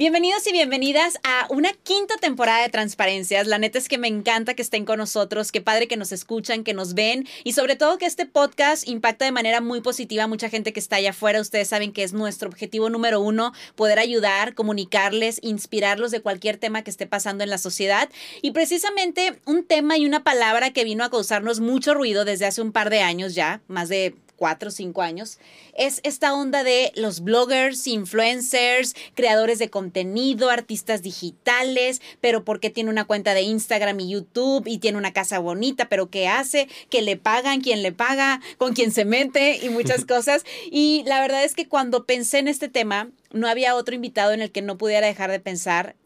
Bienvenidos y bienvenidas a una quinta temporada de Transparencias. La neta es que me encanta que estén con nosotros, qué padre que nos escuchan, que nos ven y sobre todo que este podcast impacta de manera muy positiva a mucha gente que está allá afuera. Ustedes saben que es nuestro objetivo número uno, poder ayudar, comunicarles, inspirarlos de cualquier tema que esté pasando en la sociedad. Y precisamente un tema y una palabra que vino a causarnos mucho ruido desde hace un par de años ya, más de cuatro o cinco años, es esta onda de los bloggers, influencers, creadores de contenido, artistas digitales, pero porque tiene una cuenta de Instagram y YouTube y tiene una casa bonita, pero ¿qué hace? ¿Qué le pagan? ¿Quién le paga? ¿Con quién se mete? Y muchas cosas. Y la verdad es que cuando pensé en este tema, no había otro invitado en el que no pudiera dejar de pensar.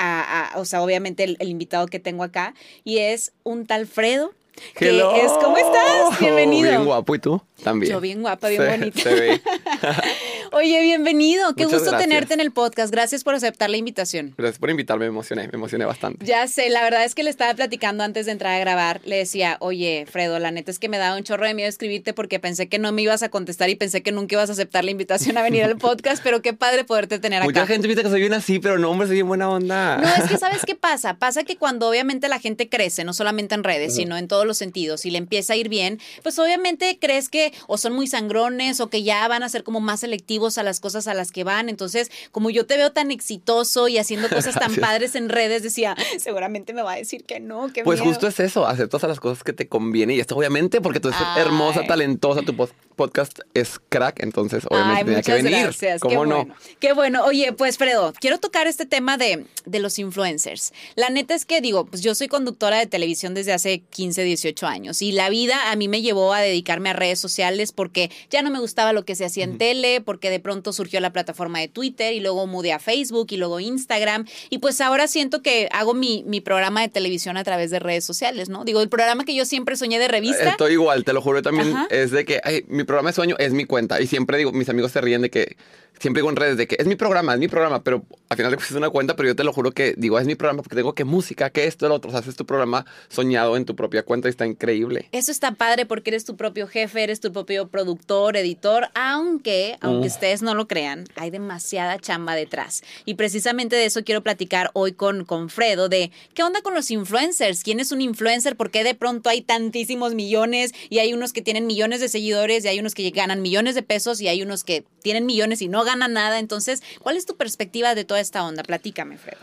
A, o sea, obviamente el, el invitado que tengo acá, y es un tal Fredo, que es, ¿cómo estás? Bienvenido. Bien guapo, ¿y tú? También. Yo bien guapa, bien Se- bonita. se ve. Oye, bienvenido. Qué Muchas gusto gracias. tenerte en el podcast. Gracias por aceptar la invitación. Gracias por invitarme, me emocioné, me emocioné bastante. Ya sé, la verdad es que le estaba platicando antes de entrar a grabar. Le decía, oye, Fredo, la neta es que me daba un chorro de miedo escribirte porque pensé que no me ibas a contestar y pensé que nunca ibas a aceptar la invitación a venir al podcast, pero qué padre poderte tener acá. Mucha gente piensa que soy bien así, pero no, hombre, soy bien buena onda. No, es que sabes qué pasa. Pasa que cuando obviamente la gente crece, no solamente en redes, sino en todos los sentidos, y le empieza a ir bien, pues obviamente crees que o son muy sangrones o que ya van a ser como más selectivos a las cosas a las que van. Entonces, como yo te veo tan exitoso y haciendo cosas tan Gracias. padres en redes, decía, seguramente me va a decir que no, que Pues justo es eso, aceptas a las cosas que te convienen y esto obviamente porque tú eres Ay. hermosa, talentosa, tu podcast es crack, entonces obviamente Ay, tenía que venir. gracias. ¿Cómo Qué no? bueno. Qué bueno. Oye, pues Fredo, quiero tocar este tema de, de los influencers. La neta es que digo, pues yo soy conductora de televisión desde hace 15, 18 años y la vida a mí me llevó a dedicarme a redes sociales porque ya no me gustaba lo que se hacía en tele, porque de pronto surgió la plataforma de Twitter y luego mudé a Facebook y luego Instagram y pues ahora siento que hago mi, mi programa de televisión a través de redes sociales, ¿no? Digo, el programa que yo siempre soñé de revista. Estoy igual, te lo juro también. Ajá. Es de que ay, mi programa de sueño es mi cuenta. Y siempre digo, mis amigos se ríen de que, siempre digo en redes de que es mi programa, es mi programa, pero al final cuentas es una cuenta, pero yo te lo juro que digo, es mi programa porque tengo que música, que esto, el otro. O sea, haces tu programa soñado en tu propia cuenta y está increíble. Eso está padre porque eres tu propio jefe, eres tu propio productor, editor, aunque, aunque ustedes no lo crean, hay demasiada chamba detrás. Y precisamente de eso quiero platicar hoy con, con Fredo, de qué onda con los influencers, quién es un influencer, por qué de pronto hay tantísimos millones y hay unos que tienen millones de seguidores y hay unos que ganan millones de pesos y hay unos que tienen millones y no ganan nada. Entonces, ¿cuál es tu perspectiva de toda esta onda? Platícame, Fredo.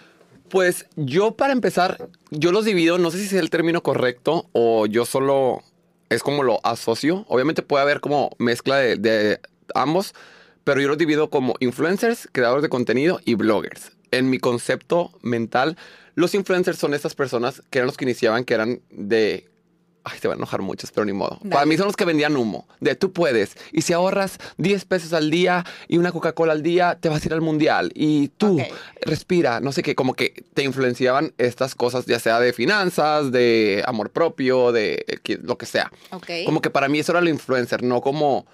Pues yo para empezar, yo los divido, no sé si es el término correcto o yo solo es como lo asocio. Obviamente puede haber como mezcla de, de ambos, pero yo los divido como influencers, creadores de contenido y bloggers. En mi concepto mental, los influencers son estas personas que eran los que iniciaban, que eran de... Ay, te van a enojar muchos, pero ni modo. Para mí son los que vendían humo. De tú puedes. Y si ahorras 10 pesos al día y una Coca-Cola al día, te vas a ir al mundial. Y tú, respira, no sé qué, como que te influenciaban estas cosas, ya sea de finanzas, de amor propio, de eh, lo que sea. Ok. Como que para mí eso era el influencer, no como,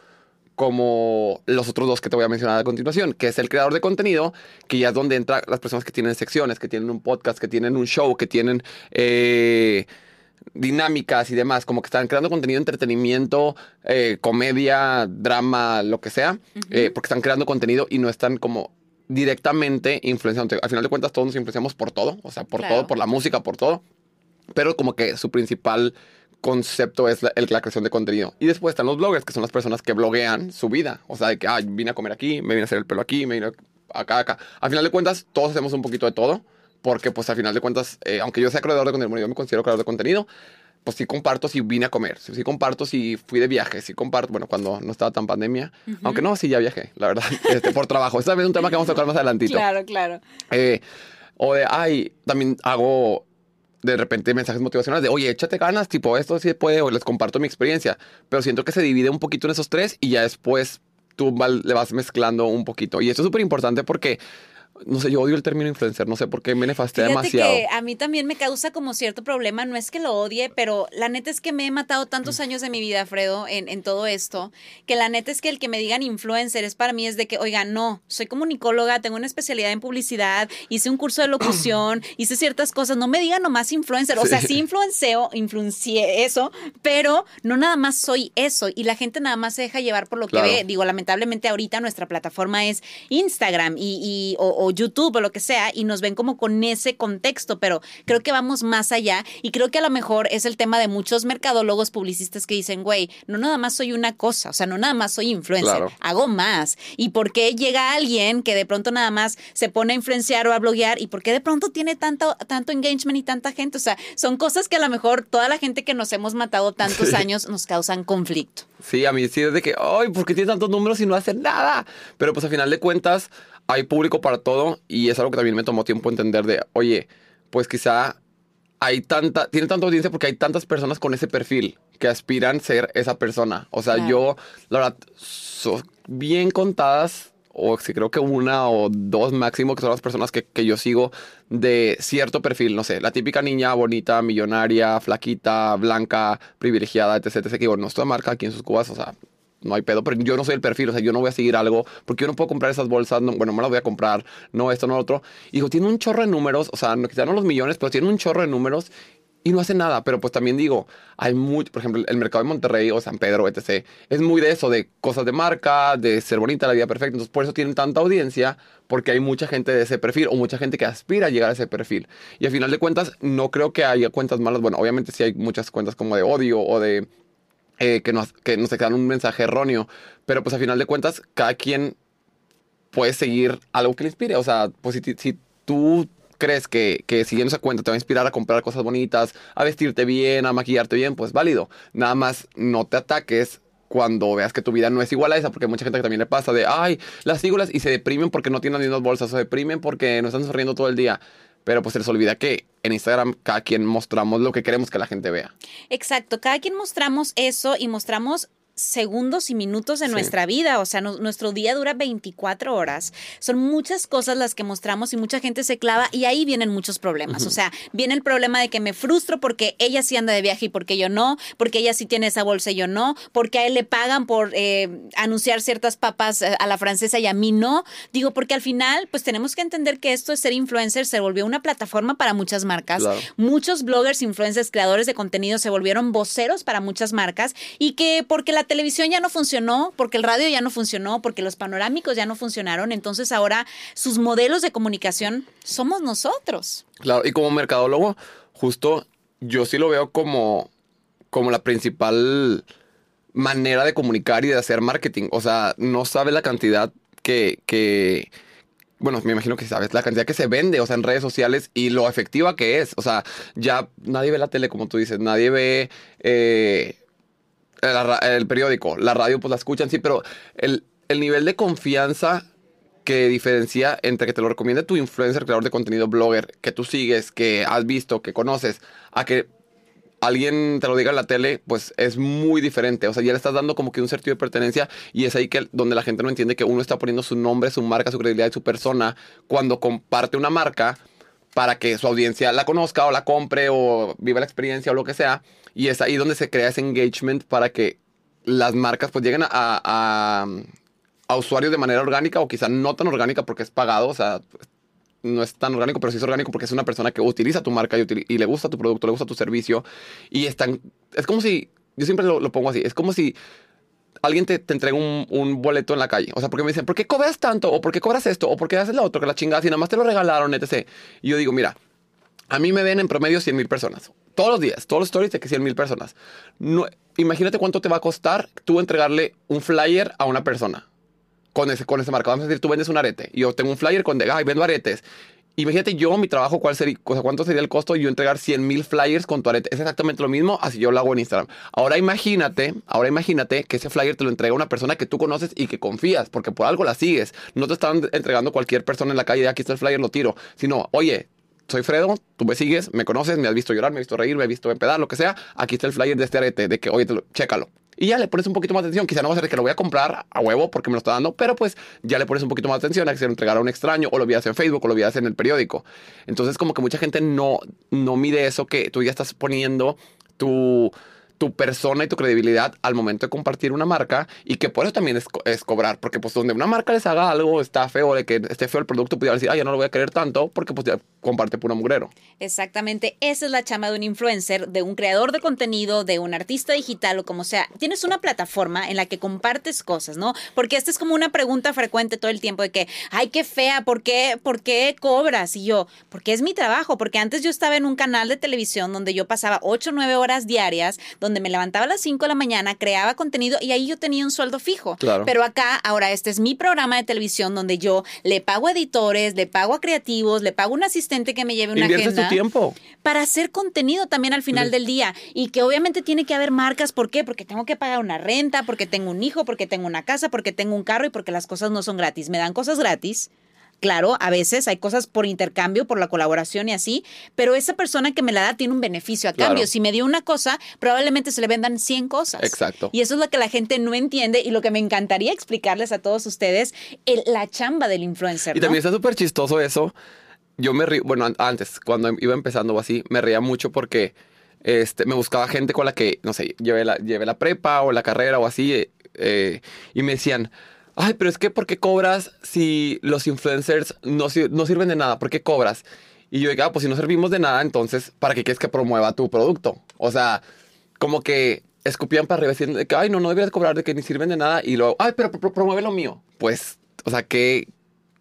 como los otros dos que te voy a mencionar a continuación, que es el creador de contenido, que ya es donde entran las personas que tienen secciones, que tienen un podcast, que tienen un show, que tienen eh, dinámicas y demás, como que están creando contenido entretenimiento, eh, comedia, drama, lo que sea, eh, porque están creando contenido y no están como directamente influenciando. Al final de cuentas todos nos influenciamos por todo, o sea, por Claro. todo, por la música, por todo, pero como que su principal concepto es la, el- la creación de contenido. Y después están los bloggers, que son las personas que bloguean su vida. O sea, de que, ah, vine a comer aquí, me vine a hacer el pelo aquí, me vine acá, acá. Al final de cuentas, todos hacemos un poquito de todo, porque pues al final de cuentas, eh, aunque yo sea creador de contenido, bueno, yo me considero creador de contenido, pues sí comparto si vine a comer, sí comparto si fui de viaje, sí comparto, bueno, cuando no estaba tan pandemia, aunque no, sí ya viajé, la verdad, este, por trabajo. Esta es un tema que vamos a tocar más adelantito. Claro, claro. Eh, o de, ay, también hago de repente mensajes motivacionales de, oye, échate ganas, tipo, esto sí puede, o les comparto mi experiencia. Pero siento que se divide un poquito en esos tres y ya después tú le vas mezclando un poquito. Y esto es súper importante porque no sé, yo odio el término influencer, no sé por qué me nefastea Fíjate demasiado. que a mí también me causa como cierto problema, no es que lo odie, pero la neta es que me he matado Mm. tantos años de mi vida, Fredo, en, en todo esto, que la neta es que el que me digan influencer es para mí es de que, oiga, no, soy comunicóloga, tengo una especialidad en publicidad, hice un curso de locución, hice ciertas cosas, no me digan nomás influencer, o sea, sí influenceo, influencié eso, pero no nada más soy eso y la gente nada más se deja llevar por lo Claro. que ve. Digo, lamentablemente ahorita nuestra plataforma es Instagram y, y- o, o YouTube o lo que sea y nos ven como con ese contexto, pero creo que vamos más allá y creo que a lo mejor es el tema de muchos mercadólogos publicistas que dicen, güey, no nada más soy una cosa, o sea, no nada más soy influencer, Claro. hago más. ¿Y por qué llega alguien que de pronto nada más se pone a influenciar o a bloguear y por qué de pronto tiene tanto, tanto engagement y tanta gente? O sea, son cosas que a lo mejor toda la gente que nos hemos matado tantos Sí. años nos causan conflicto. Sí, a mí sí es de que, ay, ¿por qué tiene tantos números y no hace nada? Pero pues a final de cuentas hay público para todo y es algo que también me tomó tiempo entender de, oye, pues quizá hay tanta, tiene tanta audiencia porque hay tantas personas con ese perfil que aspiran ser esa persona. O sea, Claro. yo, la verdad, so- bien contadas, o sí creo que una o dos máximo, que son las personas que, que yo sigo de cierto perfil, no sé, la típica niña bonita, millonaria, flaquita, blanca, privilegiada, etc. etc. Que digo, no es toda marca aquí en sus cubas, o sea, no hay pedo, pero yo no soy el perfil, o sea, yo no voy a seguir algo, porque yo no puedo comprar esas bolsas, no, bueno, me las voy a comprar, no esto, no otro. Y digo, tiene un chorro de números, o sea, no, quizá no los millones, pero tiene un chorro de números y no hace nada. Pero pues también digo, hay mucho, por ejemplo, el mercado de Monterrey o San Pedro, etc., es muy de eso, de cosas de marca, de ser bonita, la vida perfecta. Entonces, por eso tienen tanta audiencia, porque hay mucha gente de ese perfil o mucha gente que aspira a llegar a ese perfil. Y al final de cuentas, no creo que haya cuentas malas. Bueno, obviamente sí hay muchas cuentas como de odio o de eh, que, nos, que nos un mensaje erróneo, pero pues al final de cuentas, cada quien puede seguir algo que le inspire. O sea, pues si, si tú crees que, que siguiendo esa cuenta te va a inspirar a comprar cosas bonitas, a vestirte bien, a maquillarte bien, pues válido. Nada más no te ataques cuando veas que tu vida no es igual a esa, porque mucha gente que también le pasa de, ay, las sigo las y se deprimen porque no tienen las mismas bolsas, o se deprimen porque no están sonriendo todo el día. Pero pues se les olvida que en Instagram cada quien mostramos lo que queremos que la gente vea. Exacto, cada quien mostramos eso y mostramos segundos y minutos de Sí. nuestra vida, o sea, no- nuestro día dura 24 horas. Son muchas cosas las que mostramos y mucha gente se clava y ahí vienen muchos problemas. O sea, viene el problema de que me frustro porque ella sí anda de viaje y porque yo no, porque ella sí tiene esa bolsa y yo no, porque a él le pagan por eh, anunciar ciertas papas eh, a la francesa y a mí no. Digo, porque al final, pues tenemos que entender que esto de ser influencer se volvió una plataforma para muchas marcas. Claro. Muchos bloggers, influencers, creadores de contenido se volvieron voceros para muchas marcas y que porque la televisión ya no funcionó, porque el radio ya no funcionó, porque los panorámicos ya no funcionaron, entonces ahora sus modelos de comunicación somos nosotros. Claro, y como mercadólogo, justo yo sí lo veo como, como la principal manera de comunicar y de hacer marketing. O sea, no sabes la cantidad que, que, bueno, me imagino que sabes la cantidad que se vende, o sea, en redes sociales y lo efectiva que es. O sea, ya nadie ve la tele, como tú dices, nadie ve eh, ra- el periódico, la radio, pues la escuchan, sí, pero el, el nivel de confianza que diferencia entre que te lo recomiende tu influencer, creador de contenido, blogger, que tú sigues, que has visto, que conoces, a que alguien te lo diga en la tele, pues es muy diferente. O sea, ya le estás dando como que un sentido de pertenencia y es ahí que donde la gente no entiende que uno está poniendo su nombre, su marca, su credibilidad y su persona cuando comparte una marca para que su audiencia la conozca o la compre o viva la experiencia o lo que sea. Y es ahí donde se crea ese engagement para que las marcas pues lleguen a, a, a usuarios de manera orgánica o quizá no tan orgánica porque es pagado, o sea, no es tan orgánico, pero sí es orgánico porque es una persona que utiliza tu marca y, y le gusta tu producto, le gusta tu servicio. Y están, es como si, yo siempre lo, lo pongo así, es como si alguien te, te entrega un, un boleto en la calle. O sea, porque me dicen, ¿por qué cobras tanto? ¿O por qué cobras esto? ¿O por qué haces lo otro? Que la chingada, si nada más te lo regalaron, etc. Y yo digo, mira, a mí me ven en promedio 100 mil personas. Todos los días, todos los stories de que 100 mil personas. No, imagínate cuánto te va a costar tú entregarle un flyer a una persona con ese, con ese marca. Vamos a decir, tú vendes un arete y yo tengo un flyer con de, ay, vendo aretes. Imagínate yo, mi trabajo, cuál sería, cuánto sería el costo de yo entregar 100 mil flyers con tu arete. Es exactamente lo mismo, así yo lo hago en Instagram. Ahora imagínate, ahora imagínate que ese flyer te lo entrega una persona que tú conoces y que confías, porque por algo la sigues. No te están entregando cualquier persona en la calle, aquí está el flyer, lo tiro. Sino, oye, soy Fredo, tú me sigues, me conoces, me has visto llorar, me has visto reír, me has visto empedar, lo que sea. Aquí está el flyer de este arete, de que, oye, lo- chécalo. Y ya le pones un poquito más de atención. Quizá no va a ser que lo voy a comprar a huevo porque me lo está dando, pero pues ya le pones un poquito más de atención a que se lo entregara a un extraño o lo vías en Facebook o lo vías en el periódico. Entonces como que mucha gente no, no mide eso que tú ya estás poniendo tu tu persona y tu credibilidad al momento de compartir una marca y que por eso también es, es, cobrar, porque pues donde una marca les haga algo, está feo, de que esté feo el producto, pudiera decir, ah, ya no lo voy a querer tanto porque pues ya comparte puro mugrero. Exactamente, esa es la chama de un influencer, de un creador de contenido, de un artista digital o como sea. Tienes una plataforma en la que compartes cosas, ¿no? Porque esta es como una pregunta frecuente todo el tiempo de que, ay, qué fea, ¿por qué, ¿por qué cobras? Y yo, porque es mi trabajo, porque antes yo estaba en un canal de televisión donde yo pasaba 8 o 9 horas diarias, me levantaba a las 5 de la mañana, creaba contenido y ahí yo tenía un sueldo fijo. Claro. Pero acá, ahora, este es mi programa de televisión donde yo le pago a editores, le pago a creativos, le pago a un asistente que me lleve una Inviertes agenda. tu tiempo. Para hacer contenido también al final del día. Y que obviamente tiene que haber marcas. ¿Por qué? Porque tengo que pagar una renta, porque tengo un hijo, porque tengo una casa, porque tengo un carro y porque las cosas no son gratis. Me dan cosas gratis. Claro, a veces hay cosas por intercambio, por la colaboración y así, pero esa persona que me la da tiene un beneficio a Claro. cambio. Si me dio una cosa, probablemente se le vendan 100 cosas. Exacto. Y eso es lo que la gente no entiende y lo que me encantaría explicarles a todos ustedes, el- la chamba del influencer. Y también está súper chistoso eso. Yo me río, bueno, an- antes, cuando iba empezando o así, me reía mucho porque este, me buscaba gente con la que, no sé, llevé la, llevé la prepa o la carrera o así, eh, eh, y me decían, ay, pero es que ¿por qué cobras si los influencers no, no sirven de nada? ¿Por qué cobras? Y yo digo, ah, pues si no servimos de nada, entonces, ¿para qué quieres que promueva tu producto? O sea, como que escupían para arriba diciendo que, ay, no, no deberías cobrar de que ni sirven de nada. Y luego, ay, pero pro- promueve lo mío. Pues, o sea, ¿qué,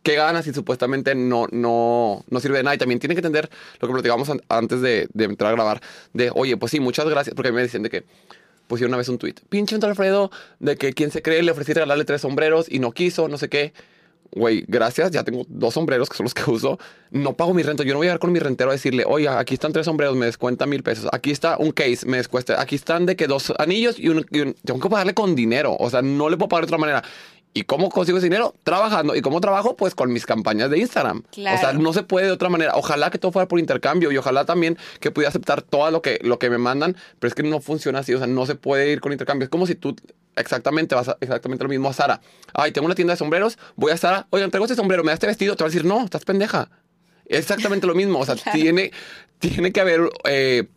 qué ganas si supuestamente no, no, no sirve de nada? Y también tiene que entender lo que platicamos an- antes de, de entrar a grabar, de, oye, pues sí, muchas gracias, porque a mí me dicen de que pusieron una vez un tweet, pinche Don Alfredo, de que quien se cree le ofrecí regalarle tres sombreros y no quiso, no sé qué. Güey, gracias, ya tengo dos sombreros que son los que uso. No pago mi renta. Yo no voy a llegar con mi rentero a decirle, oye, aquí están tres sombreros, me descuenta mil pesos. Aquí está un case, me descuesta. Aquí están de que dos anillos y y un- Tengo que pagarle con dinero. O sea, no le puedo pagar de otra manera. ¿Y cómo consigo ese dinero? Trabajando. ¿Y cómo trabajo? Pues con mis campañas de Instagram. Claro. O sea, no se puede de otra manera. Ojalá que todo fuera por intercambio y ojalá también que pudiera aceptar todo lo que, lo que me mandan, pero es que no funciona así. O sea, no se puede ir con intercambio. Es como si tú exactamente vas a, exactamente lo mismo a Sara. Ay, tengo una tienda de sombreros, voy a Sara, oigan, traigo este sombrero, me da este vestido, te va a decir, no, estás pendeja. Es exactamente lo mismo. O sea, Claro. tiene, tiene que haber eh,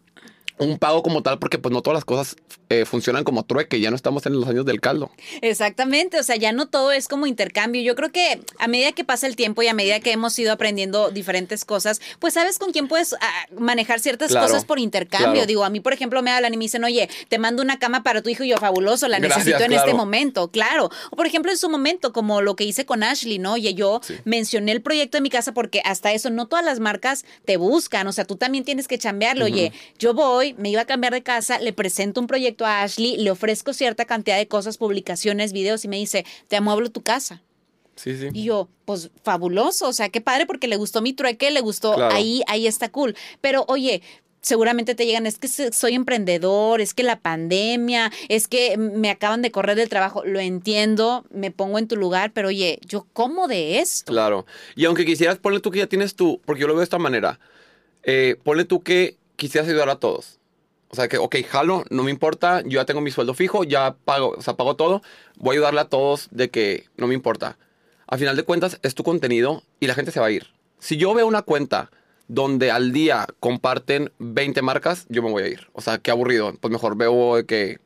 un pago como tal, porque pues no todas las cosas eh, funcionan como trueque. Ya no estamos en los años del caldo. Exactamente, o sea, ya no todo es como intercambio. Yo creo que a medida que pasa el tiempo y a medida que hemos ido aprendiendo diferentes cosas, pues sabes con quién puedes ah, manejar ciertas Claro, cosas por intercambio. claro. Digo, a mí, por ejemplo, me hablan y me dicen, oye, te mando una cama para tu hijo y yo, fabuloso, la Gracias, necesito en este momento, claro. O por ejemplo, en su momento, como lo que hice con Ashley, ¿no? Oye, yo Sí. mencioné el proyecto de mi casa porque hasta eso no todas las marcas te buscan, o sea, tú también tienes que chambearlo. Oye, yo voy, me iba a cambiar de casa, le presento un proyecto a Ashley, le ofrezco cierta cantidad de cosas, publicaciones, videos y me dice, te amueblo tu casa. Sí, sí. Y yo, pues fabuloso, o sea, qué padre porque le gustó mi trueque, le gustó, Claro. ahí, ahí está cool. Pero oye, seguramente te llegan, es que soy emprendedor, es que la pandemia, es que me acaban de correr del trabajo, lo entiendo, me pongo en tu lugar, pero oye, yo como de esto. Claro. Y aunque quisieras, ponle tú que ya tienes tú, porque yo lo veo de esta manera, eh, ponle tú que quisieras ayudar a todos. O sea, que, ok, jalo, no me importa, yo ya tengo mi sueldo fijo, ya pago, o sea, pago todo, voy a ayudarle a todos de que no me importa. Al final de cuentas, es tu contenido y la gente se va a ir. Si yo veo una cuenta donde al día comparten 20 marcas, yo me voy a ir. O sea, qué aburrido. Pues mejor veo que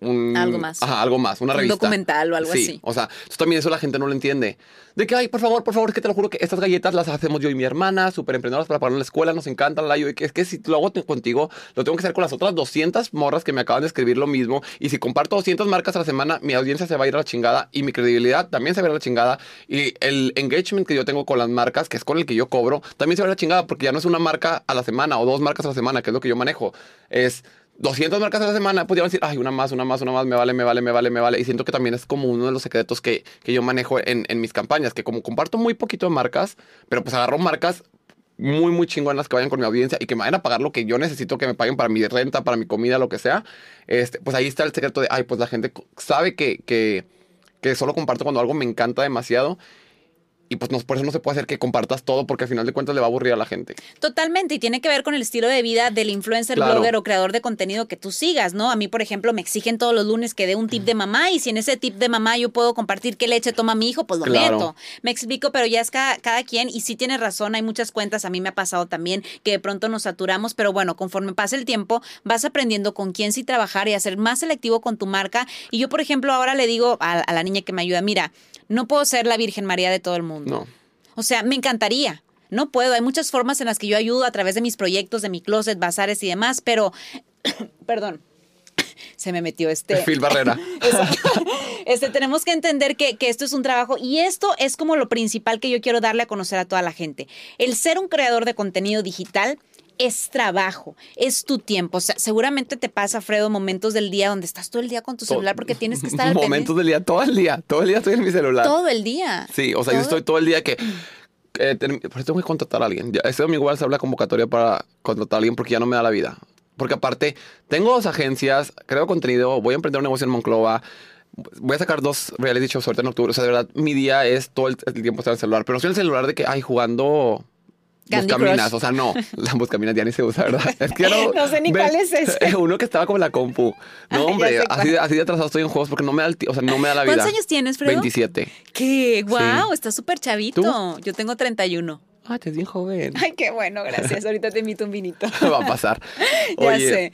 un... Algo más. Ajá, algo más, una Un revista. documental o algo Sí, así. O sea, eso también eso la gente no lo entiende. De que, ay, por favor, por favor, es que te lo juro que estas galletas las hacemos yo y mi hermana, súper emprendedoras para pagar en la escuela, nos encantan. La, yo, es que, es que si lo hago contigo, lo tengo que hacer con las otras 200 morras que me acaban de escribir lo mismo. Y si comparto 200 marcas a la semana, mi audiencia se va a ir a la chingada y mi credibilidad también se va a ir a la chingada. Y el engagement que yo tengo con las marcas, que es con el que yo cobro, también se va a ir a la chingada porque ya no es una marca a la semana o dos marcas a la semana, que es lo que yo manejo. Es 200 marcas a la semana, pues ya van a decir, ay, una más, una más, una más, me vale, me vale, me vale, me vale. Y siento que también es como uno de los secretos que, que yo manejo en, en mis campañas, que como comparto muy poquito de marcas, pero pues agarro marcas muy, muy chingonas que vayan con mi audiencia y que me vayan a pagar lo que yo necesito que me paguen para mi renta, para mi comida, lo que sea. Este, pues ahí está el secreto de, ay, pues la gente sabe que, que, que solo comparto cuando algo me encanta demasiado. Y pues no, por eso no se puede hacer que compartas todo porque al final de cuentas le va a aburrir a la gente. Totalmente, y tiene que ver con el estilo de vida del influencer, Claro. blogger o creador de contenido que tú sigas, ¿no? A mí, por ejemplo, me exigen todos los lunes que dé un tip de mamá y si en ese tip de mamá yo puedo compartir qué leche toma mi hijo, pues lo Claro. meto. Me explico, pero ya es cada, cada quien y sí tienes razón, hay muchas cuentas, a mí me ha pasado también que de pronto nos saturamos, pero bueno, conforme pasa el tiempo vas aprendiendo con quién sí trabajar y a ser más selectivo con tu marca. Y yo, por ejemplo, ahora le digo a, a la niña que me ayuda, mira, no puedo ser la Virgen María de todo el mundo. No. O sea, me encantaría. No puedo. Hay muchas formas en las que yo ayudo a través de mis proyectos, de mi closet, bazares y demás, pero, perdón, se me metió este. Phil Barrera. Este, tenemos que entender que, que esto es un trabajo y esto es como lo principal que yo quiero darle a conocer a toda la gente. El ser un creador de contenido digital es trabajo, es tu tiempo. O sea, seguramente te pasa, Fredo, momentos del día donde estás todo el día con tu celular porque tienes que estar Momentos del día, todo el día. Todo el día estoy en mi celular. todo el día. Sí, o sea, yo estoy todo el día que. eh, por eso tengo que contratar a alguien. Este domingo igual se habla convocatoria para contratar a alguien porque ya no me da la vida. Porque aparte, tengo dos agencias, creo contenido, voy a emprender un negocio en Monclova. Voy a sacar dos reality shows ahorita en octubre. O sea, de verdad, mi día es todo el, el tiempo estar en el celular. Pero no estoy en el celular de que, ay, jugando Buscaminas. O sea, no. La Buscaminas ya ni se usa, ¿verdad? Es que no... No sé ni cuál es ese. Uno que estaba como en la compu. Ah, No, hombre, así, de- así de atrasado estoy en juegos porque no me da, el o sea, no me da la vida. ¿Cuántos años tienes, Fredo? 27. ¿Qué? ¡Wow! Estás súper chavito. ¿Tú? Yo tengo 31. Ah, te bien joven. Ay, qué bueno, gracias. Ahorita te invito un vinito. va a pasar. ya sé.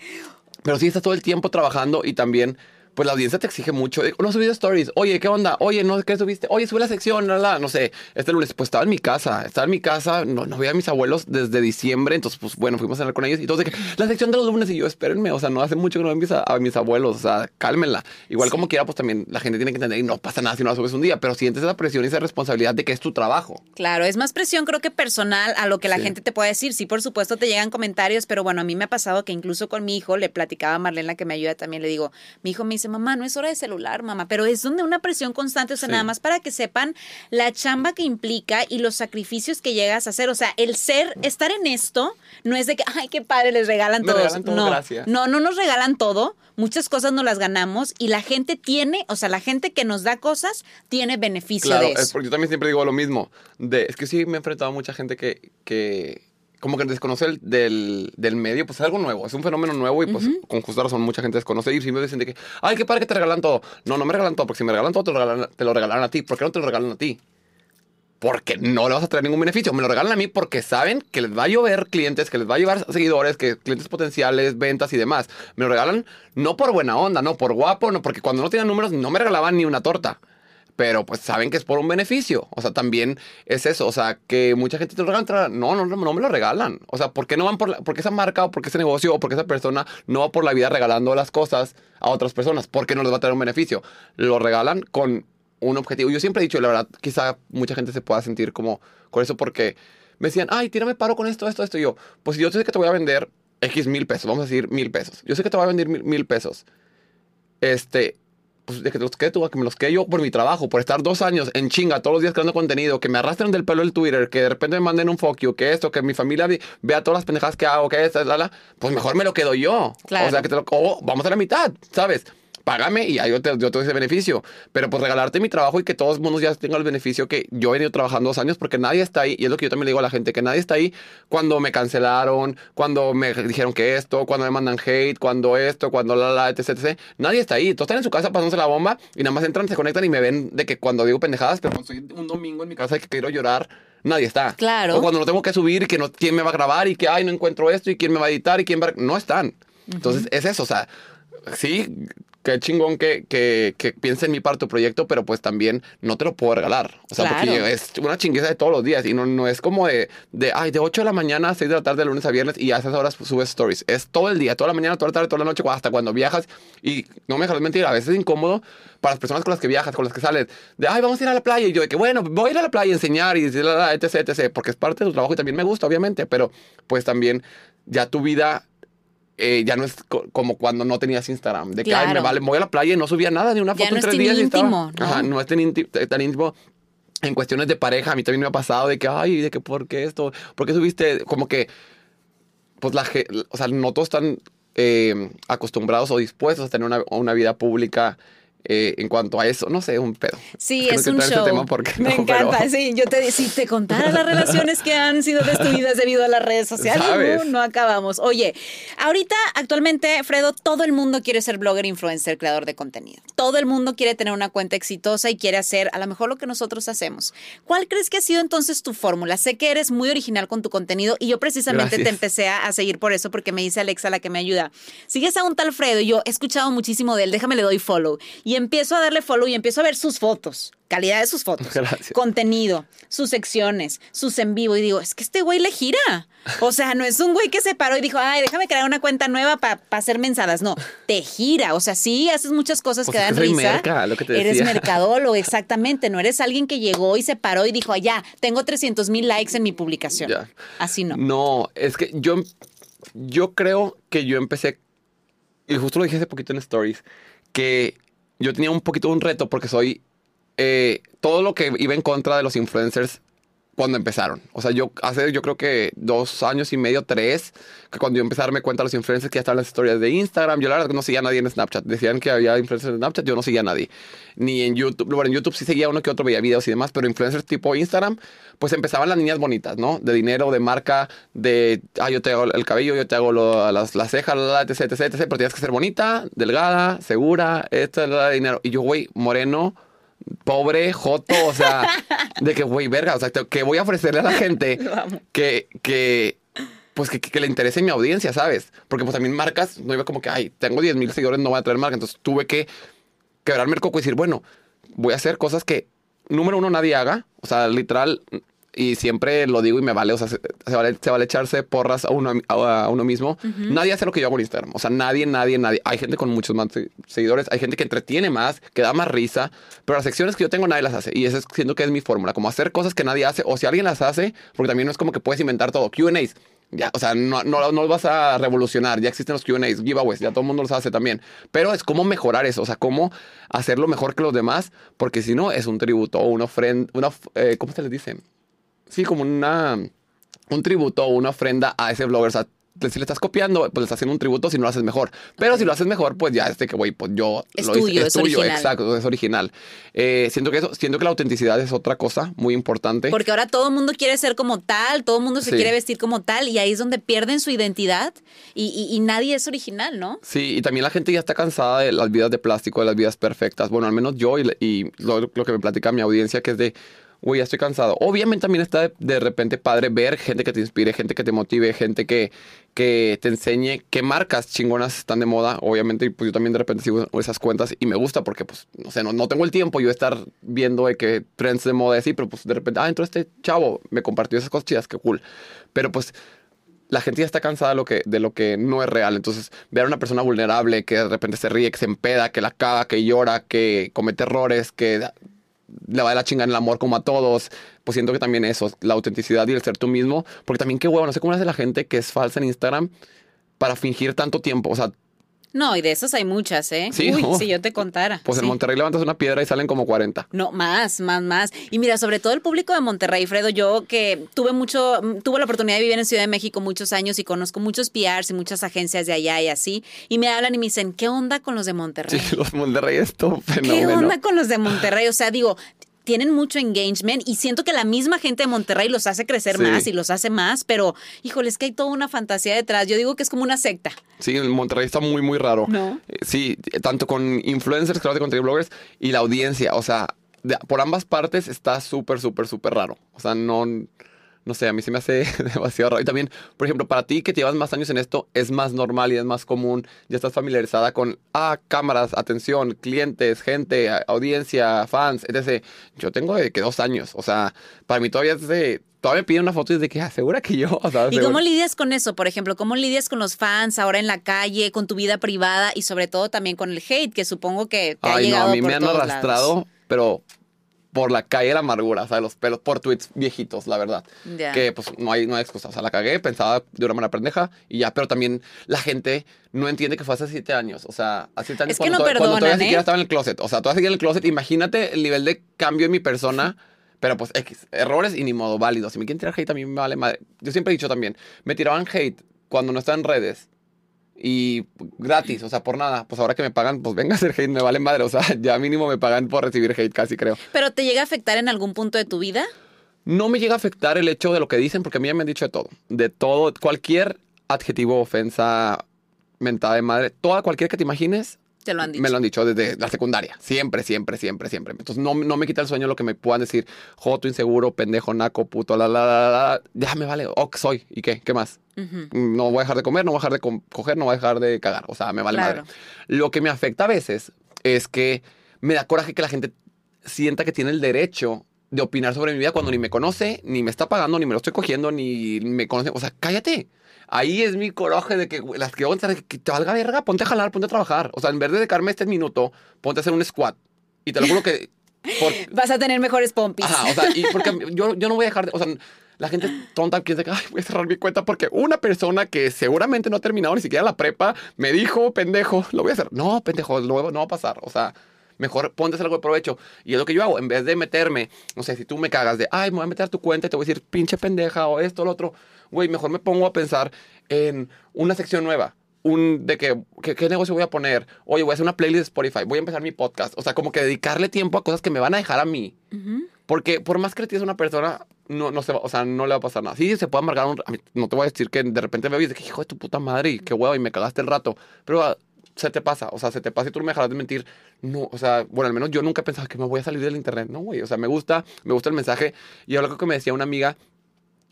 Pero sí estás todo el tiempo trabajando y también, pues la audiencia te exige mucho. De, No has subido stories. Oye, ¿qué onda? Oye, no, ¿qué subiste? Oye, sube la sección, la, la. No sé. Este lunes, pues estaba en mi casa. Estaba en mi casa. No, no veía a mis abuelos desde diciembre. Entonces, pues bueno, fuimos a cenar con ellos. Y que la sección de los lunes. Y yo, espérenme. O sea, no hace mucho que no veo a mis, a mis abuelos. O sea, cálmenla. Igual como quiera, pues también la gente tiene que entender. Y no pasa nada si no la subes un día. Pero sientes esa presión y esa responsabilidad de que es tu trabajo. Claro, es más presión creo que personal a lo que la Sí. gente te puede decir. Sí, por supuesto te llegan comentarios, pero bueno, a mí me ha pasado que incluso con mi hijo, le platicaba a Marlene, la que me ayuda también, le digo, mi hijo me dice, mamá, no es hora de celular, mamá, pero es donde una presión constante, o sea, Sí. nada más para que sepan la chamba que implica y los sacrificios que llegas a hacer. O sea, el ser, estar en esto, no es de que, ay, qué padre, les regalan Me todos. regalan todo, no, gracias. no, no nos regalan todo. Muchas cosas nos las ganamos y la gente tiene, o sea, la gente que nos da cosas tiene beneficio Claro, de es eso. porque yo también siempre digo lo mismo. De, es que sí me he enfrentado a mucha gente que, que como que desconoce el, del, del medio, pues es algo nuevo, es un fenómeno nuevo y pues con justa razón mucha gente desconoce y siempre dicen de que, ay, qué padre que te regalan todo. No, no me regalan todo, porque si me regalan todo, te lo regalan, te lo regalan a ti. ¿Por qué no te lo regalan a ti? Porque no le vas a traer ningún beneficio. Me lo regalan a mí porque saben que les va a llover clientes, que les va a llevar seguidores, que clientes potenciales, ventas y demás. Me lo regalan no por buena onda, no por guapo, no porque cuando no tenían números no me regalaban ni una torta. Pero pues saben que es por un beneficio. O sea, también es eso. O sea, que mucha gente te lo regalan. tra- No, no, no, me lo regalan. O sea, ¿por qué no van por la, porque esa marca o porque ese negocio o porque esa persona no va por la vida regalando las cosas a otras personas? Porque no les va a traer un beneficio. Lo regalan con un objetivo. Yo siempre he dicho, la verdad, quizá mucha gente se pueda sentir como con eso porque me decían, ay, tírame paro con esto, esto, esto. Y yo, pues yo sé que te voy a vender X mil pesos, vamos a decir mil pesos. Yo sé que te voy a vender mil, mil pesos. Este, pues de que te los quede tú, que me los quede yo por mi trabajo, por estar dos años en chinga todos los días creando contenido, que me arrastren del pelo el Twitter, que de repente me manden un fuck you, que esto, que mi familia vea todas las pendejadas que hago, que esto, la, la, pues mejor me lo quedo yo. Claro. O sea, que te lo, o vamos a la mitad, ¿sabes? Págame y ahí yo te, yo te doy ese beneficio. Pero pues regalarte mi trabajo y que todos los mundos ya tengan el beneficio que yo he venido trabajando dos años porque nadie está ahí. Y es lo que yo también le digo a la gente, que nadie está ahí cuando me cancelaron, cuando me dijeron que esto, cuando me mandan hate, cuando esto, cuando la, la, etc, etc. Nadie está ahí. Todos están en su casa pasándose la bomba y nada más entran, se conectan y me ven de que cuando digo pendejadas, pero cuando estoy un domingo en mi casa y que quiero llorar, nadie está. Claro. O cuando lo tengo que subir que no, quién me va a grabar y que, ay, no encuentro esto y quién me va a editar y quién va a... No están. Entonces, es eso, o sea, sí, qué chingón que, que, que piense en mi parte tu proyecto, pero pues también no te lo puedo regalar. O sea, Claro. porque es una chingueza de todos los días y no, no es como de, de, ay, de 8 de la mañana a 6 de la tarde, de lunes a viernes y a esas horas subes stories. Es todo el día, toda la mañana, toda la tarde, toda la noche, hasta cuando viajas. Y no me dejas mentir, a veces es incómodo para las personas con las que viajas, con las que sales, de, ay, vamos a ir a la playa. Y yo de que, bueno, voy a ir a la playa a enseñar y la, etc, etc, porque es parte de tu trabajo y también me gusta, obviamente, pero pues también ya tu vida eh, ya no es co- como cuando no tenías Instagram. De que, ay, me vale, voy a la playa y no subía nada, ni una Ya foto no en es tres tan días. y íntimo, ¿no? Ajá, no es tan, inti- tan íntimo. En cuestiones de pareja, a mí también me ha pasado de que, ay, de que, ¿por qué esto? ¿Por qué subiste? Como que, pues la o sea, no todos están eh, acostumbrados o dispuestos a tener una, una vida pública eh, en cuanto a eso, no sé, un pedo. Sí, no es un show. tema porque Me no, pero- encanta, sí. Yo te si te contara las relaciones que han sido destruidas debido a las redes sociales, no acabamos. Oye, ahorita, actualmente, Fredo, todo el mundo quiere ser blogger, influencer, creador de contenido. Todo el mundo quiere tener una cuenta exitosa y quiere hacer a lo mejor lo que nosotros hacemos. ¿Cuál crees que ha sido entonces tu fórmula? Sé que eres muy original con tu contenido y yo precisamente te empecé a, a seguir por eso, porque me dice Alexa la que me ayuda. Sigues a un tal Fredo y yo he escuchado muchísimo de él, déjame le doy follow. Y empiezo a darle follow y empiezo a ver sus fotos, calidad de sus fotos, Gracias. contenido, sus secciones, sus en vivo. Y digo, es que este güey le gira. O sea, no es un güey que se paró y dijo, ay, déjame crear una cuenta nueva para hacer mensadas. No, te gira. O sea, sí, haces muchas cosas Pues que dan que risa. merca, lo que te Eres decía. mercadólogo, exactamente. No eres alguien que llegó y se paró y dijo, "Ah, ya, tengo 300 mil likes en mi publicación. Ya. Así no. No, es que yo, yo creo que yo empecé, y justo lo dije hace poquito en Stories, que yo tenía un poquito un reto porque soy eh, todo lo que iba en contra de los influencers cuando empezaron. O sea, yo hace yo creo que dos años y medio, tres, que cuando yo empecé a darme cuenta los influencers que ya estaban en las historias de Instagram, yo la verdad que no seguía a nadie en Snapchat. Decían que había influencers en Snapchat, yo no seguía a nadie. Ni en YouTube. Bueno, en YouTube sí seguía uno que otro, veía videos y demás, pero influencers tipo Instagram, pues empezaban las niñas bonitas, ¿no? De dinero, de marca, de, ah, yo te hago el cabello, yo te hago lo- las, las cejas, la, etc, etc, etc, pero tienes que ser bonita, delgada, segura, esto, la, dinero. Y yo, güey, moreno, pobre, joto, o sea, de que, güey, verga, o sea, que voy a ofrecerle a la gente que, que, pues que, que le interese mi audiencia, ¿sabes? Porque pues también marcas, no iba como que, ay, tengo 10 mil seguidores, no voy a traer marca. Entonces tuve que quebrarme el coco y decir, bueno, voy a hacer cosas que, número uno, nadie haga. O sea, literal, y siempre lo digo y me vale, o sea, se, se vale, se vale echarse porras a uno, a, a uno mismo. Nadie hace lo que yo hago en Instagram. O sea, nadie, nadie, nadie. Hay gente con muchos más se- seguidores, hay gente que entretiene más, que da más risa, pero las secciones que yo tengo nadie las hace. Y eso es, siento que es mi fórmula, como hacer cosas que nadie hace, o si alguien las hace, porque también no es como que puedes inventar todo. QAs. Ya, o sea, no, no, no los vas a revolucionar. Ya existen los QAs, giveaways, ya todo el mundo los hace también. Pero es cómo mejorar eso, o sea, cómo hacerlo mejor que los demás, porque si no, es un tributo o una ofrenda, una, eh, ¿cómo se les dice? Sí, como una, un tributo o una ofrenda a ese blogger. O sea, si le estás copiando, pues le estás haciendo un tributo si no lo haces mejor. Pero si lo haces mejor, pues ya este que, güey, pues yo... Es lo hice, tuyo, es original. exacto, es original. Eh, siento, que eso, siento que la autenticidad es otra cosa muy importante. Porque ahora todo el mundo quiere ser como tal, todo el mundo se Sí. quiere vestir como tal y ahí es donde pierden su identidad y, y- y nadie es original, ¿no? Sí, y también la gente ya está cansada de las vidas de plástico, de las vidas perfectas. Bueno, al menos yo y, y lo, lo que me platica mi audiencia, que es de, güey, ya estoy cansado. Obviamente también está de, repente padre ver gente que te inspire, gente que te motive, gente que, que te enseñe qué marcas chingonas están de moda. Obviamente, pues yo también de repente sigo esas cuentas y me gusta porque, pues, no sé, no, no tengo el tiempo yo estar viendo de que trends de moda y así, pero pues de repente, ah, entró este chavo, me compartió esas cosas chidas, qué cool. Pero pues la gente ya está cansada de lo que, de lo que no es real. Entonces, ver a una persona vulnerable que de repente se ríe, que se empeda, que la caga, que llora, que comete errores, que le va de la chinga en el amor como a todos, pues siento que también eso, la autenticidad y el ser tú mismo. Porque también qué huevo, no sé cómo hace la gente que es falsa en Instagram para fingir tanto tiempo. O sea, No, y de esas hay muchas, ¿eh? Sí, Uy, no. si yo te contara. pues Sí. en Monterrey levantas una piedra y salen como 40. No, más, más, más. Y mira, sobre todo el público de Monterrey, Fredo, yo que tuve mucho, tuve la oportunidad de vivir en Ciudad de México muchos años y conozco muchos PRs y muchas agencias de allá y así, y me hablan y me dicen, ¿qué onda con los de Monterrey? Sí, los Monterrey es todo ¿Qué fenómeno. onda con los de Monterrey? O sea, digo, tienen mucho engagement y siento que la misma gente de Monterrey los hace crecer Sí. más y los hace más, pero híjole, es que hay toda una fantasía detrás. Yo digo que es como una secta. Sí, en Monterrey está muy, muy raro. ¿No? Eh, Sí, tanto con influencers, creadores de contenido, bloggers y la audiencia. O sea, de- por ambas partes está súper, súper, súper raro. O sea, no, no sé, a mí se me hace demasiado raro. Y también, por ejemplo, para ti que llevas más años en esto, es más normal y es más común. Ya estás familiarizada con, ah, cámaras, atención, clientes, gente, audiencia, fans, etc. Yo tengo de que dos años. O sea, para mí todavía es de... Todavía me piden una foto y es de que asegura que yo. O sea, ¿Y cómo lidias con eso? Por ejemplo, ¿cómo lidias con los fans ahora en la calle, con tu vida privada y sobre todo también con el hate, que supongo que te ha Ay, no, llegado a mí por me han arrastrado, lados? pero por la calle de la amargura, o sea, los pelos, por tweets viejitos, la verdad. Ya. Que pues no hay, no hay excusa. O sea, la cagué, pensaba de una manera pendeja y ya, pero también la gente no entiende que fue hace siete años. O sea, hace siete años Es que cuando, no to- cuando todavía perdonan, ni siquiera ¿eh? estaba en el closet. O sea, todavía seguía en el closet. Imagínate el nivel de cambio en mi persona. Pero pues X, errores y ni modo válidos. Si me quieren tirar hate, a mí me vale madre. Yo siempre he dicho también, me tiraban hate cuando no estaba en redes. Y gratis, o sea, por nada. Pues ahora que me pagan, pues venga a hacer hate, me vale madre. O sea, ya mínimo me pagan por recibir hate, casi creo. ¿Pero te llega a afectar en algún punto de tu vida? No me llega a afectar el hecho de lo que dicen, porque a mí ya me han dicho de todo. De todo, cualquier adjetivo, ofensa, mentada de madre, toda, cualquier que te imagines, Te lo han dicho. me lo han dicho desde la secundaria. Siempre, siempre, siempre, siempre. Entonces no, no me quita el sueño lo que me puedan decir, joto, inseguro, pendejo, naco, puto, la, la, la, la. Ya me vale, ok, soy. ¿Y qué? ¿Qué más? No voy a dejar de comer, no voy a dejar de coger, no voy a dejar de cagar. O sea, me vale Claro. madre. Lo que me afecta a veces es que me da coraje que la gente sienta que tiene el derecho de opinar sobre mi vida cuando ni me conoce, ni me está pagando, ni me lo estoy cogiendo, ni me conoce. O sea, cállate. Ahí es mi coraje de que las que van a que te valga verga, ponte a jalar, ponte a trabajar. O sea, en vez de dedicarme este minuto, ponte a hacer un squat. Y te lo juro que... por- Vas a tener mejores pompis. Ajá, o sea, y porque yo, yo no voy a dejar de, o sea, la gente tonta piensa que, ay, voy a cerrar mi cuenta porque una persona que seguramente no ha terminado ni siquiera la prepa me dijo, pendejo, lo voy a hacer. No, pendejo, lo- no va a pasar. O sea, mejor ponte a hacer algo de provecho. Y es lo que yo hago, en vez de meterme, no sé, si tú me cagas de, ay, me voy a meter a tu cuenta y te voy a decir, pinche pendeja o esto, lo otro, güey, mejor me pongo a pensar en una sección nueva. Un de que, que- ¿qué negocio voy a poner? Oye, voy a hacer una playlist de Spotify, voy a empezar mi podcast. O sea, como que dedicarle tiempo a cosas que me van a dejar a mí. Ujú. Porque por más creativa es una persona, no, no se va, o sea, no le va a pasar nada. Sí, se puede amargar un... a mí no te voy a decir que de repente me ves de que hijo de tu puta madre y qué huevo y me cagaste el rato. Pero ah, se te pasa, o sea, se te pasa y tú no me dejarás de mentir. No, o sea, bueno, al menos yo nunca he pensado que me voy a salir del internet. No, güey, o sea, me gusta, me gusta el mensaje. Y lo que me decía una amiga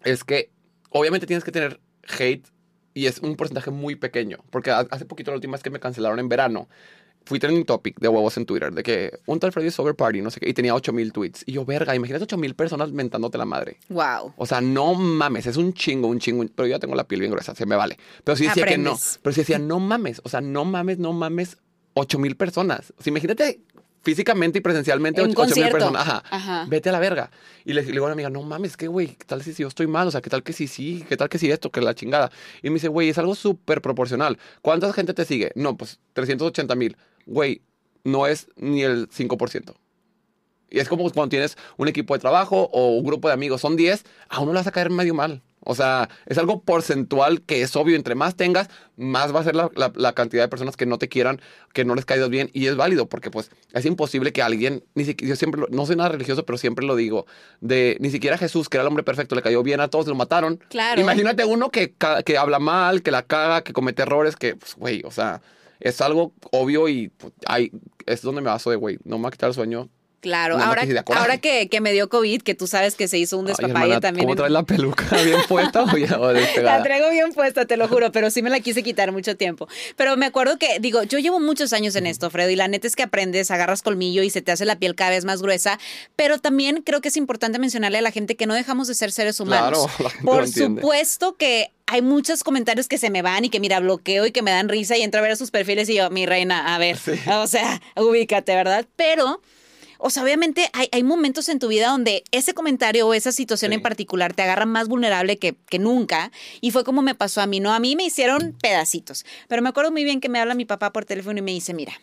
es que obviamente tienes que tener hate y es un porcentaje muy pequeño. Porque ha- hace poquito, la última vez que me cancelaron en verano, fui trending topic de huevos en Twitter, de que un tal Freddy Sober Party, no sé qué, y tenía 8000 tweets. Y yo, verga, imagínate 8000 personas mentándote la madre. Wow. O sea, no mames, es un chingo, un chingo, pero yo ya tengo la piel bien gruesa, se me vale. Pero sí decía que no. Aprendes. Pero sí decía, no mames, o sea, no mames, no mames, 8000 personas. O sea, imagínate físicamente y presencialmente En un 8000 concierto. personas. Ajá. Ajá. Vete a la verga. Y le, le digo a una amiga, no mames, ¿qué güey? ¿Qué tal si yo estoy mal? O sea, ¿qué tal que sí, sí? ¿Qué tal que sí esto? Que la chingada. Y me dice, güey, es algo súper proporcional. ¿Cuánta gente te sigue? No, pues 380 mil. Güey, no es ni el 5%. Y es como cuando tienes un equipo de trabajo o un grupo de amigos, son 10, a uno le vas a caer medio mal. O sea, es algo porcentual que es obvio. Entre más tengas, más va a ser la, la- la cantidad de personas que no te quieran, que no les caigas bien. Y es válido porque, pues, es imposible que alguien, ni siquiera, yo siempre, lo- no soy nada religioso, pero siempre lo digo, de ni siquiera Jesús, que era el hombre perfecto, le cayó bien a todos, lo mataron. Claro. Imagínate uno que, que habla mal, que la caga, que comete errores, que, pues, güey, o sea, es algo obvio y pues, ay, es donde me baso de, güey, no me va a quitar el sueño. Claro, ahora, ahora que, que me dio COVID, que tú sabes que se hizo un despapalle también. ¿Cómo en- traes la peluca bien puesta o ya o? La traigo bien puesta, te lo juro, pero sí me la quise quitar mucho tiempo. Pero me acuerdo que, digo, yo llevo muchos años en esto, Fredo, y la neta es que aprendes, agarras colmillo y se te hace la piel cada vez más gruesa. Pero también creo que es importante mencionarle a la gente que no dejamos de ser seres humanos. Claro, la gente Por supuesto que hay muchos comentarios que se me van y que mira, bloqueo y que me dan risa y entro a ver a sus perfiles y yo, mi reina, a ver, o sea, ubícate, ¿verdad? Pero... O sea, obviamente hay, hay momentos en tu vida donde ese comentario o esa situación Sí. en particular te agarra más vulnerable que, que nunca. Y fue como me pasó a mí, ¿no? A mí me hicieron pedacitos. Pero me acuerdo muy bien que me habla mi papá por teléfono y me dice, mira,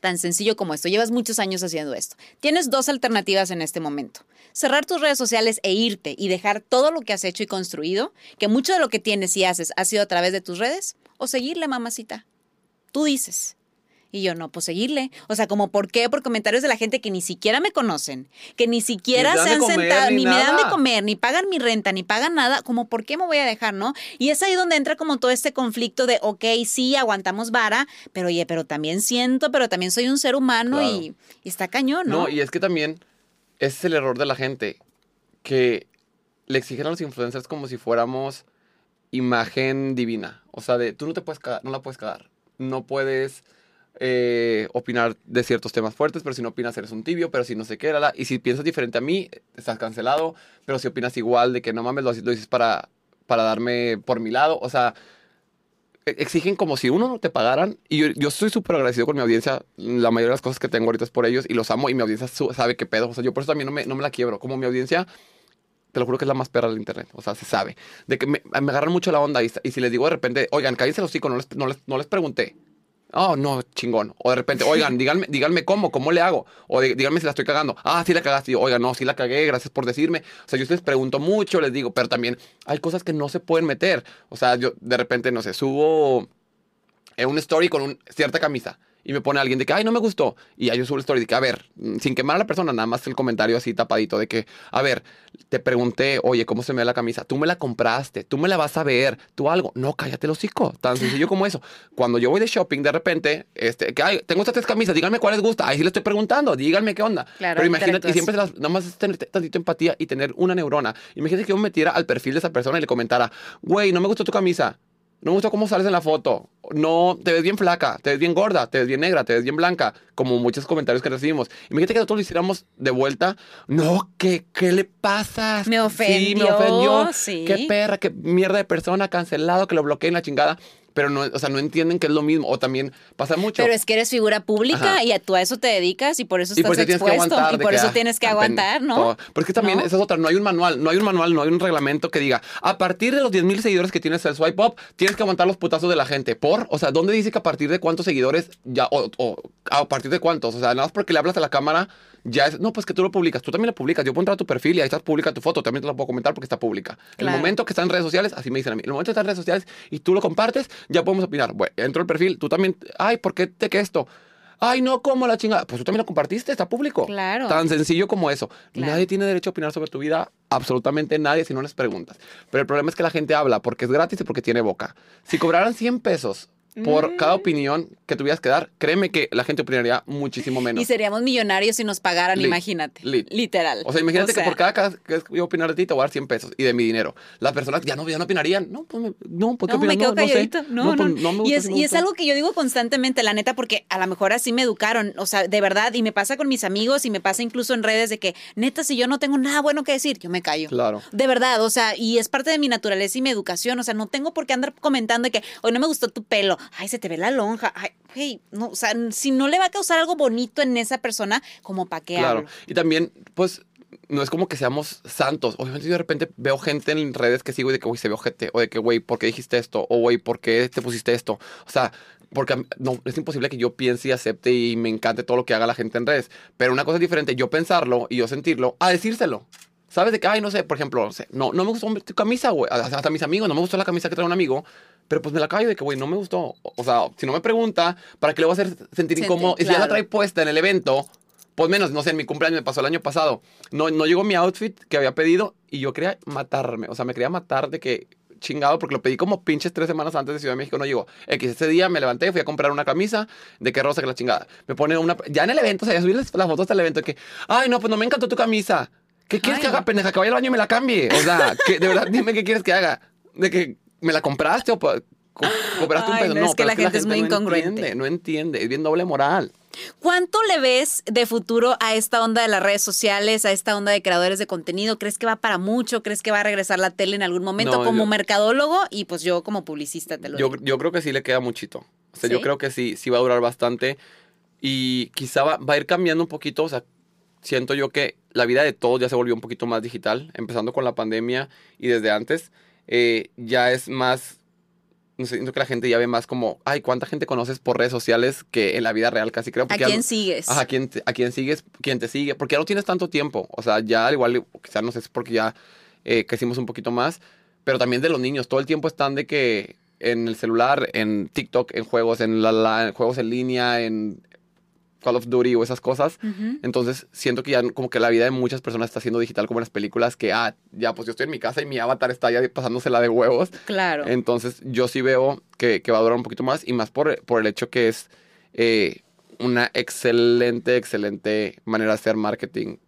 tan sencillo como esto, llevas muchos años haciendo esto. Tienes dos alternativas en este momento. Cerrar tus redes sociales e irte y dejar todo lo que has hecho y construido, que mucho de lo que tienes y haces ha sido a través de tus redes, o seguirle, mamacita. Tú dices. Y yo, no, pues seguirle. O sea, como, ¿por qué? Por comentarios de la gente que ni siquiera me conocen, que ni siquiera se han comer, sentado, ni ni, me dan de comer, ni pagan mi renta, ni pagan nada. Como, ¿por qué me voy a dejar, no? Y es ahí donde entra como todo este conflicto de, ok, sí, aguantamos vara, pero oye, pero también siento, pero también soy un ser humano Claro. y, y está cañón, ¿no? No, y es que también ese es el error de la gente, que le exigen a los influencers como si fuéramos imagen divina. O sea, de tú no te puedes cagar, no la puedes cagar. No puedes eh, opinar de ciertos temas fuertes, pero si no opinas eres un tibio, pero si no sé qué, la, la. y si piensas diferente a mí, estás cancelado, pero si opinas igual de que no mames, lo, lo dices para, para darme por mi lado, o sea, e- exigen como si uno no te pagaran. Y yo, yo estoy súper agradecido con mi audiencia. La mayoría de las cosas que tengo ahorita es por ellos y los amo. Y mi audiencia sabe qué pedo. O sea, yo por eso también no me, no me la quiebro. Como mi audiencia, te lo juro que es la más perra del internet. O sea, se sabe. De que me, me agarran mucho la onda. Y, y si les digo de repente, oigan, cállense los hocico, no les, no les, no les pregunté. Oh, no, chingón. O de repente, oigan, díganme, díganme cómo, cómo le hago. O de- díganme si la estoy cagando. Ah, sí la cagaste. Yo, oigan, no, sí la cagué, gracias por decirme. O sea, yo les pregunto mucho, les digo, pero también hay cosas que no se pueden meter. O sea, yo de repente, no sé, subo en un story con un, cierta camisa y me pone alguien de que, ay, no me gustó. Y ahí yo subo el story de que, a ver, mm, sin quemar a la persona, nada más el comentario así tapadito de que, a ver, te pregunté, oye, ¿cómo se me ve la camisa? Tú me la compraste, tú me la vas a ver, tú algo. No, cállate el hocico. Tan sencillo como eso. Cuando yo voy de shopping, de repente, este, que, ay, tengo estas tres camisas, díganme cuál les gusta. Ahí sí le estoy preguntando, díganme qué onda. Claro, Pero imagínate, y siempre las, nada más es tener tantito empatía y tener una neurona. Imagínate que yo me metiera al perfil de esa persona y le comentara, güey, no me gustó tu camisa. No me gustó cómo sales en la foto. No, te ves bien flaca, te ves bien gorda, te ves bien negra, te ves bien blanca, como muchos comentarios que recibimos. Imagínate que nosotros lo hiciéramos de vuelta. No, ¿qué, qué le pasa? Me Sí, me ofendió, ofendió. sí. Qué perra, qué mierda de persona, cancelado, que lo bloqueen la chingada. Pero no, o sea, no entienden que es lo mismo. O también pasa mucho. Pero es que eres figura pública Ajá. y a, tú a eso te dedicas y por eso Y estás por eso tienes que expuesto aguantar. y por eso ah, tienes que pen- aguantar, ¿no? todo. Pero es que también, ¿No? esa es otra, no hay un manual, no hay un manual, no hay un reglamento que diga, a partir de los 10 mil seguidores que tienes el swipe up, tienes que aguantar los putazos de la gente. ¿Por? O sea, ¿dónde dice que a partir de cuántos seguidores ya, o, o a partir de cuántos? O sea, nada más porque le hablas a la cámara, ya es, no, pues que tú lo publicas, tú también lo publicas, yo puedo entrar a tu perfil y ahí está pública tu foto, también te lo puedo comentar porque está pública. Claro. El momento que está en redes sociales, así me dicen a mí, el momento que está en redes sociales y tú lo compartes, ya podemos opinar. Bueno, entro al perfil, tú también, ay, ¿por qué te que esto? Ay, no, ¿cómo la chingada? Pues tú también lo compartiste, está público. Claro. Tan sencillo como eso. Claro. Nadie tiene derecho a opinar sobre tu vida, absolutamente nadie, si no les preguntas. Pero el problema es que la gente habla porque es gratis y porque tiene boca. Si cobraran 100 pesos por Mm. cada opinión que tuvieras que dar, créeme que la gente opinaría muchísimo menos. Y seríamos millonarios si nos pagaran, Lit, imagínate. lit. Literal. O sea, imagínate O sea, que por cada caso que yo opinar de ti te voy a dar 100 pesos y de mi dinero. Las personas ya no, ya no opinarían. No, pues, me- no, ¿por qué No, me quedo no, no sé. calladito. No, no. pues, no me gusta, y es, y algo que yo digo constantemente, la neta, porque a lo mejor así me educaron, o sea, de verdad, y me pasa con mis amigos y me pasa incluso en redes de que, neta, si yo no tengo nada bueno que decir, yo me callo. Claro. De verdad, o sea, y es parte de mi naturaleza y mi educación, o sea, no tengo por qué andar comentando de que, hoy no me gustó tu pelo, ay, se te ve la lonja, ay, güey, no, o sea, si no le va a causar algo bonito en esa persona, como para qué Claro. hablo? Y también, pues, no es como que seamos santos. Obviamente, yo de repente veo gente en redes que sigo y de que, güey, se ve ojete. O de que, güey, ¿por qué dijiste esto? O, güey, ¿por qué te pusiste esto? O sea, porque no, es imposible que yo piense y acepte y me encante todo lo que haga la gente en redes. Pero una cosa es diferente, yo pensarlo y yo sentirlo, a decírselo. ¿Sabes? De que, ay, no sé, por ejemplo, no, no, me gustó tu camisa, güey. Hasta mis amigos, no me gustó la camisa que trae un amigo. Pero pues me la callo de que, güey, no me gustó. O o sea, si no me pregunta, ¿para qué le voy a hacer sentir Sentir, incómodo? Y si ya la claro. trae puesta en el evento, pues menos, no sé, en mi cumpleaños me pasó el año pasado. No, no llegó mi outfit que había pedido y yo quería matarme. O sea, me quería matar de que chingado porque lo pedí como pinches tres semanas antes de Ciudad de México, no llegó. X, ese día me levanté, fui a comprar una camisa de que rosa que la chingada. Me pone una... Ya en el evento, o sea, ya subí las, las fotos hasta el evento de que, ay, no, pues no me encantó tu camisa. ¿Qué quieres Ay, que haga, pendeja? Que vaya al baño y me la cambie. O sea, que, de verdad, dime qué quieres que haga. De que me la compraste o co- cobraste un Ay, peso. no, No, es que pero la gente es muy no incongruente. Entiende, no entiende, es bien doble moral. ¿Cuánto le ves de futuro a esta onda de las redes sociales, a esta onda de creadores de contenido? ¿Crees que va para mucho? ¿Crees que va a regresar la tele en algún momento No, como yo- mercadólogo? Y pues yo como publicista te lo Yo, digo. yo creo que sí le queda muchito. O sea, yo creo que sí, sí va a durar bastante. Y quizá va, va a ir cambiando un poquito. O sea, siento yo que la vida de todos ya se volvió un poquito más digital, empezando con la pandemia y desde antes. eh, ya es más. No sé, siento que la gente ya ve más como, ay, ¿cuánta gente conoces por redes sociales que en la vida real casi creo? ¿A Porque ya quién sigues? Ajá, ¿a quién, te- a quién sigues, quién te sigue, porque ya no tienes tanto tiempo. O sea, ya al igual, quizás no sé, es porque ya eh, crecimos un poquito más, pero también de los niños, todo el tiempo están de que en el celular, en TikTok, en juegos, en, la, la- en juegos en línea, en Call of Duty o esas cosas. Entonces siento que ya como que la vida de muchas personas está siendo digital como en las películas, que, ah, ya pues yo estoy en mi casa y mi avatar está ya pasándosela de huevos. Claro. Entonces, yo sí veo que, que va a durar un poquito más y más por, por el hecho que es eh, una excelente, excelente manera de hacer marketing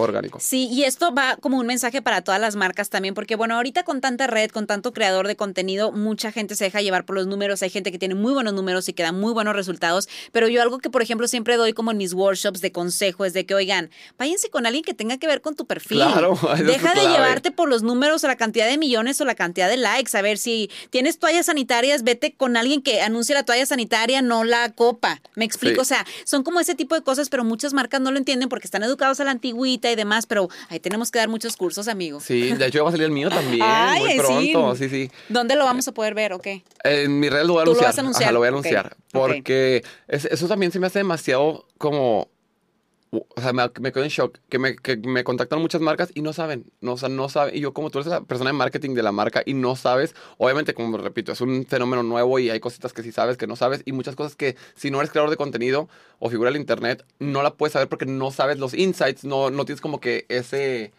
orgánico. Sí, y esto va como un mensaje para todas las marcas también, porque bueno, ahorita con tanta red, con tanto creador de contenido, mucha gente se deja llevar por los números, hay gente que tiene muy buenos números y que da muy buenos resultados, pero yo algo que por ejemplo siempre doy como en mis workshops de consejo es de que, oigan, váyanse con alguien que tenga que ver con tu perfil. Claro, Deja de llevarte por los números o la cantidad de millones o la cantidad de likes, a ver si tienes toallas sanitarias, vete con alguien que anuncie la toalla sanitaria, no la copa. Me explico, Sí. o sea, son como ese tipo de cosas, pero muchas marcas no lo entienden porque están educados a la antigüita y demás, pero ahí tenemos que dar muchos cursos, amigo. Sí, de hecho va a salir el mío también, Ay, muy pronto, sí, sí. ¿Dónde lo vamos a poder ver o qué? En mi red lo voy a Tú lo anunciar. vas a anunciar, Ajá, lo voy a anunciar. Porque es- eso también se me hace demasiado como o sea, me, me quedo en shock, que me, que me contactan muchas marcas y no saben, no, o sea, no saben, y yo como tú eres la persona de marketing de la marca y no sabes, obviamente, como repito, es un fenómeno nuevo y hay cositas que sí sabes, que no sabes, y muchas cosas que si no eres creador de contenido o figura del internet, no la puedes saber porque no sabes los insights, no, no tienes como que ese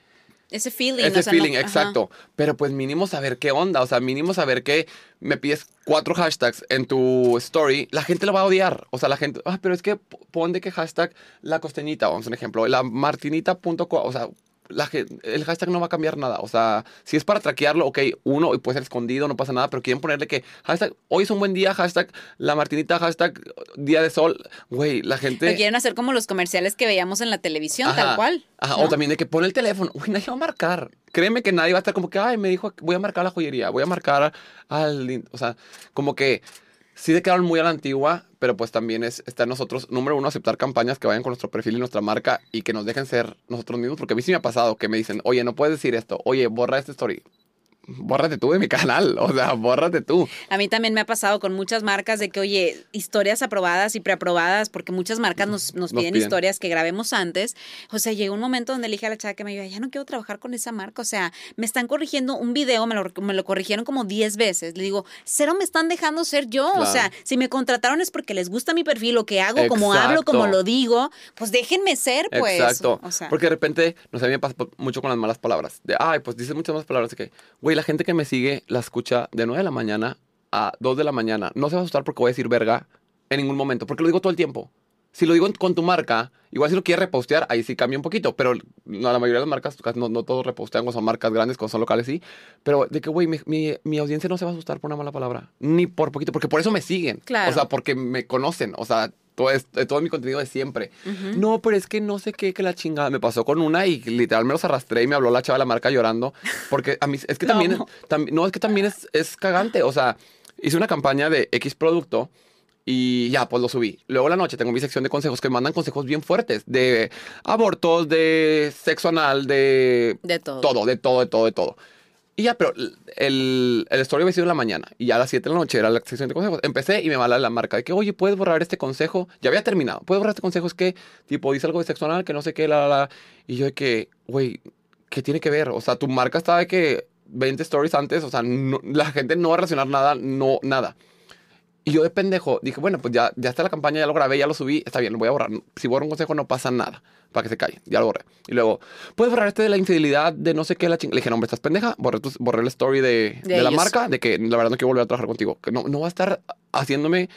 ese feeling. ese o sea, no- feeling, ajá. exacto. Pero pues mínimo saber qué onda, o sea, mínimo saber que me pides cuatro hashtags en tu story, la gente lo va a odiar. O sea, la gente, ah, pero es que pon de que hashtag la costeñita, vamos a un ejemplo, la martinita.co, o sea, la, el hashtag no va a cambiar nada. O sea, si es para traquearlo, ok, uno, y puede ser escondido, no pasa nada, pero quieren ponerle que hashtag, hoy es un buen día, hashtag la martinita, hashtag día de sol. Güey, la gente... Lo quieren hacer como los comerciales que veíamos en la televisión, Ajá. tal cual. Ajá, ¿no? o también de que pone el teléfono. Uy, nadie va a marcar. Créeme que nadie va a estar como que, ay, me dijo, voy a marcar la joyería, voy a marcar al... in-". O sea, como que sí se quedaron muy a la antigua, pero pues también es, está en nosotros, número uno, aceptar campañas que vayan con nuestro perfil y nuestra marca y que nos dejen ser nosotros mismos, porque a mí sí me ha pasado que me dicen, oye, no puedes decir esto, oye, borra esta story. Bórrate tú de mi canal, o sea, bórrate tú. A mí también me ha pasado con muchas marcas de que, oye, historias aprobadas y preaprobadas, porque muchas marcas nos, nos Nos piden piden. historias que grabemos antes. O sea, llegó un momento donde le dije a la chava que me iba, ya no quiero trabajar con esa marca. O sea, me están corrigiendo un video, me lo, me lo corrigieron como 10 veces. Le digo, cero me están dejando ser yo. O sea, si me contrataron es porque les gusta mi perfil, lo que hago, como hablo, como lo digo, pues déjenme ser, pues. Exacto. O sea, Porque de repente, no sé, a mí me pasa po- mucho con las malas palabras. De, ay, pues dices muchas malas palabras. Que, güey, la gente que me sigue la escucha de 9 de la mañana a 2 de la mañana. No se va a asustar porque voy a decir verga en ningún momento, porque lo digo todo el tiempo. Si lo digo con tu marca, igual si lo quieres repostear, ahí sí cambia un poquito. Pero no, la mayoría de las marcas, no, no todos repostean cuando son marcas grandes, cuando son locales, sí. Pero de que, güey, mi, mi, mi audiencia no se va a asustar por una mala palabra. Ni por poquito, porque por eso me siguen. Claro. O sea, porque me conocen. O sea, todo, es- todo mi contenido de siempre. ujú. No, pero es que no sé qué, que la chingada. Me pasó con una y literal me los arrastré y me habló la chava de la marca llorando. Porque a mí, es que también, amo. tam- no, es que también es, es cagante. O sea, hice una campaña de X producto y ya, pues lo subí. Luego la noche tengo mi sección de consejos que mandan consejos bien fuertes de abortos, de sexo anal, de De todo. todo, de todo, de todo, de todo. Y ya, pero el, el story había sido en la mañana y ya a las 7 de la noche era la sección de consejos. Empecé y me va la, marca de que, oye, puedes borrar este consejo. Ya había terminado. Puedes borrar este consejo. Es que, tipo, dice algo de sexo anal, que no sé qué, la, la, la. Y yo de que, güey, ¿qué tiene que ver? O sea, tu marca estaba de que 20 stories antes, o sea, no- la gente no va a relacionar nada, no, nada. Y yo de pendejo dije, bueno, pues ya, ya está la campaña, ya lo grabé, ya lo subí, está bien, lo voy a borrar. Si borro un consejo no pasa nada, para que se calle, ya lo borré. Y luego, ¿puedes borrar este de la infidelidad, de no sé qué, la chingada? Le dije, no, hombre, estás pendeja, borré, tu- borré la story de, De de la marca, de que la verdad no quiero volver a trabajar contigo. Que no, no va a estar haciéndome,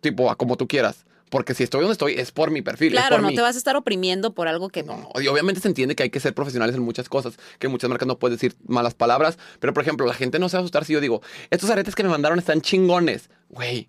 tipo, a como tú quieras. Porque si estoy donde estoy, es por mi perfil, Claro, no mí. te vas a estar oprimiendo por algo que No, no. Y obviamente se entiende que hay que ser profesionales en muchas cosas, que muchas marcas no puedes decir malas palabras, pero por ejemplo, la gente no se va a asustar si yo digo, estos aretes que me mandaron están chingones. Güey,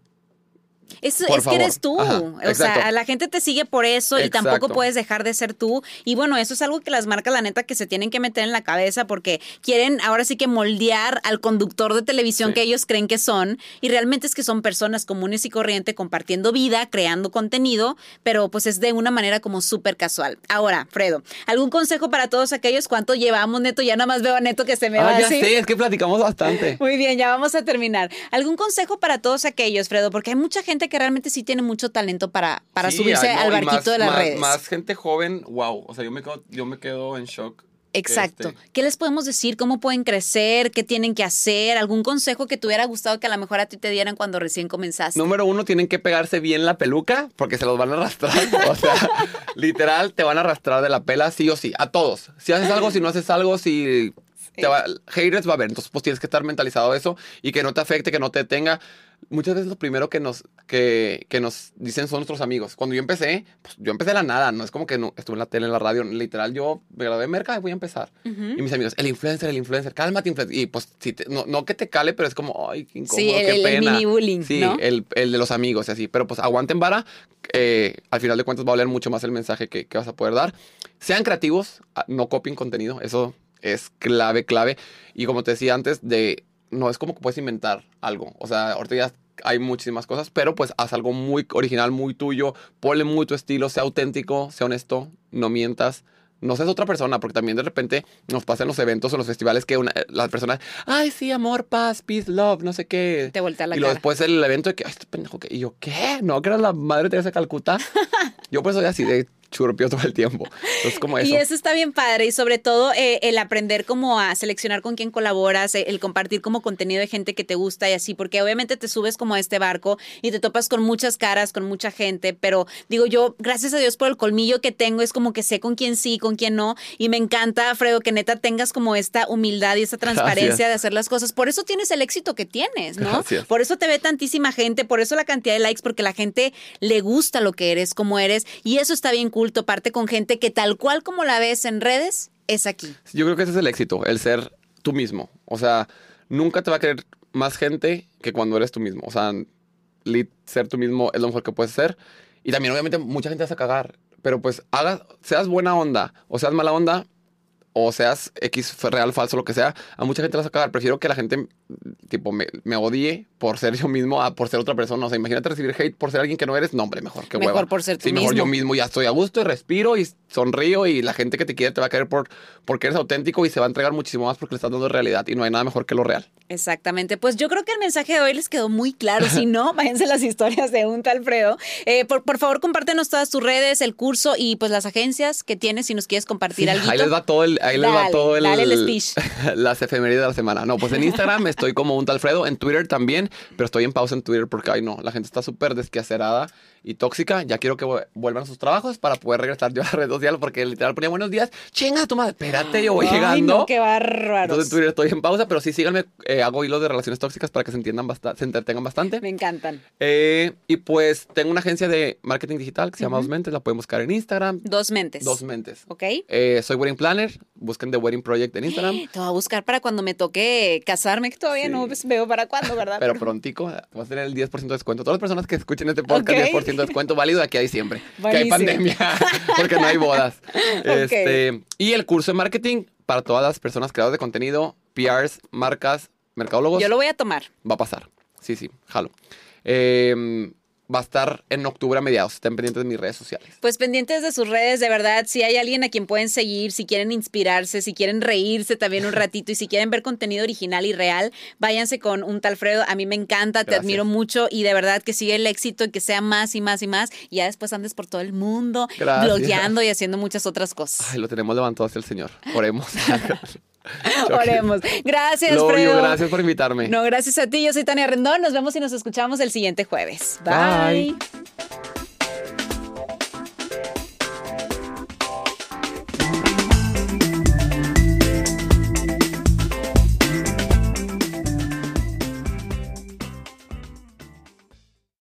Es, que eres tú. Ajá, o exacto. sea, la gente te sigue por eso y tampoco puedes dejar de ser tú. Y bueno, eso es algo que las marcas, la neta, que se tienen que meter en la cabeza porque quieren ahora sí que moldear al conductor de televisión Sí. que ellos creen que son. Y realmente es que son personas comunes y corrientes compartiendo vida, creando contenido, pero pues es de una manera como súper casual. Ahora, Fredo, ¿algún consejo para todos aquellos? ¿Cuánto llevamos, Neto? Ya nada más veo a Neto que se me va ah, ya así. sé, es que platicamos bastante. Muy bien, ya vamos a terminar. ¿Algún consejo para todos aquellos, Fredo? Porque hay mucha gente que realmente sí tiene mucho talento para, para Sí, subirse no, al barquito más- de las más- redes. Más gente joven, wow. O sea, yo me quedo, yo me quedo en shock. Exacto. Este, ¿Qué les podemos decir? ¿Cómo pueden crecer? ¿Qué tienen que hacer? ¿Algún consejo que te hubiera gustado que a lo mejor a ti te dieran cuando recién comenzaste? Número uno, tienen que pegarse bien la peluca porque se los van a arrastrar. O sea, literal, te van a arrastrar de la pela sí o sí, a todos. Si haces algo, si no haces algo, si te va, haters va a haber. Entonces, pues tienes que estar mentalizado a eso y que no te afecte, que no te detenga. Muchas veces lo primero que nos, que, que nos dicen son nuestros amigos. Cuando yo empecé, pues yo empecé de la nada. No es como que no, estuve en la tele, en la radio. Literal, yo me gradué de merca y voy a empezar. Y mis amigos, el influencer, el influencer, cálmate, influencer. Y pues, si te- no, no que te cale, pero es como, ay, qué incómodo, Sí, el, qué el- el mini bullying, Sí, ¿no? el, el de los amigos y así. Pero pues aguanten vara. eh, al final de cuentas va a valer mucho más el mensaje que, que vas a poder dar. Sean creativos, ah, no copien contenido. Eso es clave, clave. Y como te decía antes, de no es como que puedes inventar algo. O sea, ahorita ya hay muchísimas cosas, pero pues haz algo muy original, muy tuyo. Ponle muy tu estilo, sea auténtico, sea honesto, no mientas. No seas otra persona, porque también de repente nos pasa en los eventos o los festivales que una, la persona, ay, sí, amor, paz, peace, love, no sé qué. Te voltea la y luego cara. después el evento de que, ay, este pendejo, ¿qué? Y yo, ¿qué? ¿No? ¿Que era la madre Teresa de Calcuta? yo pues soy así de, churpio todo el tiempo. Entonces, como eso. Y eso está bien padre y sobre todo eh, el aprender como a seleccionar con quién colaboras, eh, el compartir como contenido de gente que te gusta y así, porque obviamente te subes como a este barco y te topas con muchas caras, con mucha gente, pero digo yo, gracias a Dios por el colmillo que tengo, es como que sé con quién sí, con quién no, y me encanta, Fredo, que neta tengas como esta humildad y esta transparencia Gracias. de hacer las cosas. Por eso tienes el éxito que tienes, ¿no? Gracias. Por eso te ve tantísima gente, por eso la cantidad de likes, porque la gente le gusta lo que eres, como eres, y eso está bien cool, toparte con gente que tal cual como la ves en redes, es aquí. Yo creo que ese es el éxito, el ser tú mismo. O sea, nunca te va a querer más gente que cuando eres tú mismo. O sea, ser tú mismo es lo mejor que puedes ser. Y también, obviamente, mucha gente te hace cagar. Pero pues, hagas, seas buena onda o seas mala onda, o seas X real, falso, lo que sea, a mucha gente le vas a cagar. Prefiero que la gente, tipo, me, me odie por ser yo mismo a por ser otra persona. O sea, imagínate recibir hate por ser alguien que no eres. No, hombre, mejor que Mejor hueva. por ser tú Sí, mejor yo mismo. Ya estoy a gusto y respiro y sonrío y la gente que te quiere te va a querer por, porque eres auténtico y se va a entregar muchísimo más porque le estás dando realidad y no hay nada mejor que lo real. Exactamente. Pues yo creo que el mensaje de hoy les quedó muy claro. Si no, váyanse las historias de un tal Fredo. Eh, por, por favor, compártenos todas tus redes, el curso y pues las agencias que tienes si nos quieres compartir Sí, algo. ahí les va todo el, ahí les va Dale, todo el, dale el speech. las efemérides de la semana. No, pues en Instagram estoy como un Alfredo, en Twitter también, pero estoy en pausa en Twitter porque ay no, la gente está súper desquacerada y tóxica. Ya quiero que vu- vuelvan a sus trabajos para poder regresar yo a la red social porque literal ponía buenos días. Chinga tu madre, espérate, yo voy Ay, llegando. no, qué bárbaros. Entonces en Twitter estoy en pausa, pero sí síganme, eh, hago hilos de relaciones tóxicas para que se entiendan bastante, se entretengan bastante. Me encantan. Eh, y pues tengo una agencia de marketing digital que se llama Dos Mentes, la pueden buscar en Instagram. Dos mentes. Dos Mentes. ¿Ok? Eh, soy Wedding Planner, busquen The Wedding Project en Instagram. Te voy a buscar para cuando me toque casarme, que todavía Sí. no pues, veo para cuándo, ¿verdad? Pero prontico vas a tener el 10% de descuento. Todas las personas que escuchen este podcast, Ok. 10% de descuento válido de aquí a diciembre. Que hay pandemia, porque no hay bodas. Este, y el curso de marketing para todas las personas creadoras de contenido, PRs, marcas, mercadólogos, Yo lo voy a tomar. va a pasar. Sí, sí, jalo. Eh, va a estar en octubre a mediados. Estén pendientes de mis redes sociales. Pues pendientes de sus redes, de verdad, si hay alguien a quien pueden seguir, si quieren inspirarse, si quieren reírse también un ratito y si quieren ver contenido original y real, váyanse con un tal Fredo. A mí me encanta, te admiro mucho y de verdad que sigue el éxito y que sea más y más y más. Y ya después andes por todo el mundo, blogueando y haciendo muchas otras cosas. Ay, lo tenemos levantado hacia el Señor. Oremos. Oremos. Gracias, you, Fredo. gracias por invitarme. No, gracias a ti. Yo soy Tania Rendón. Nos vemos y nos escuchamos el siguiente jueves. Bye. Bye.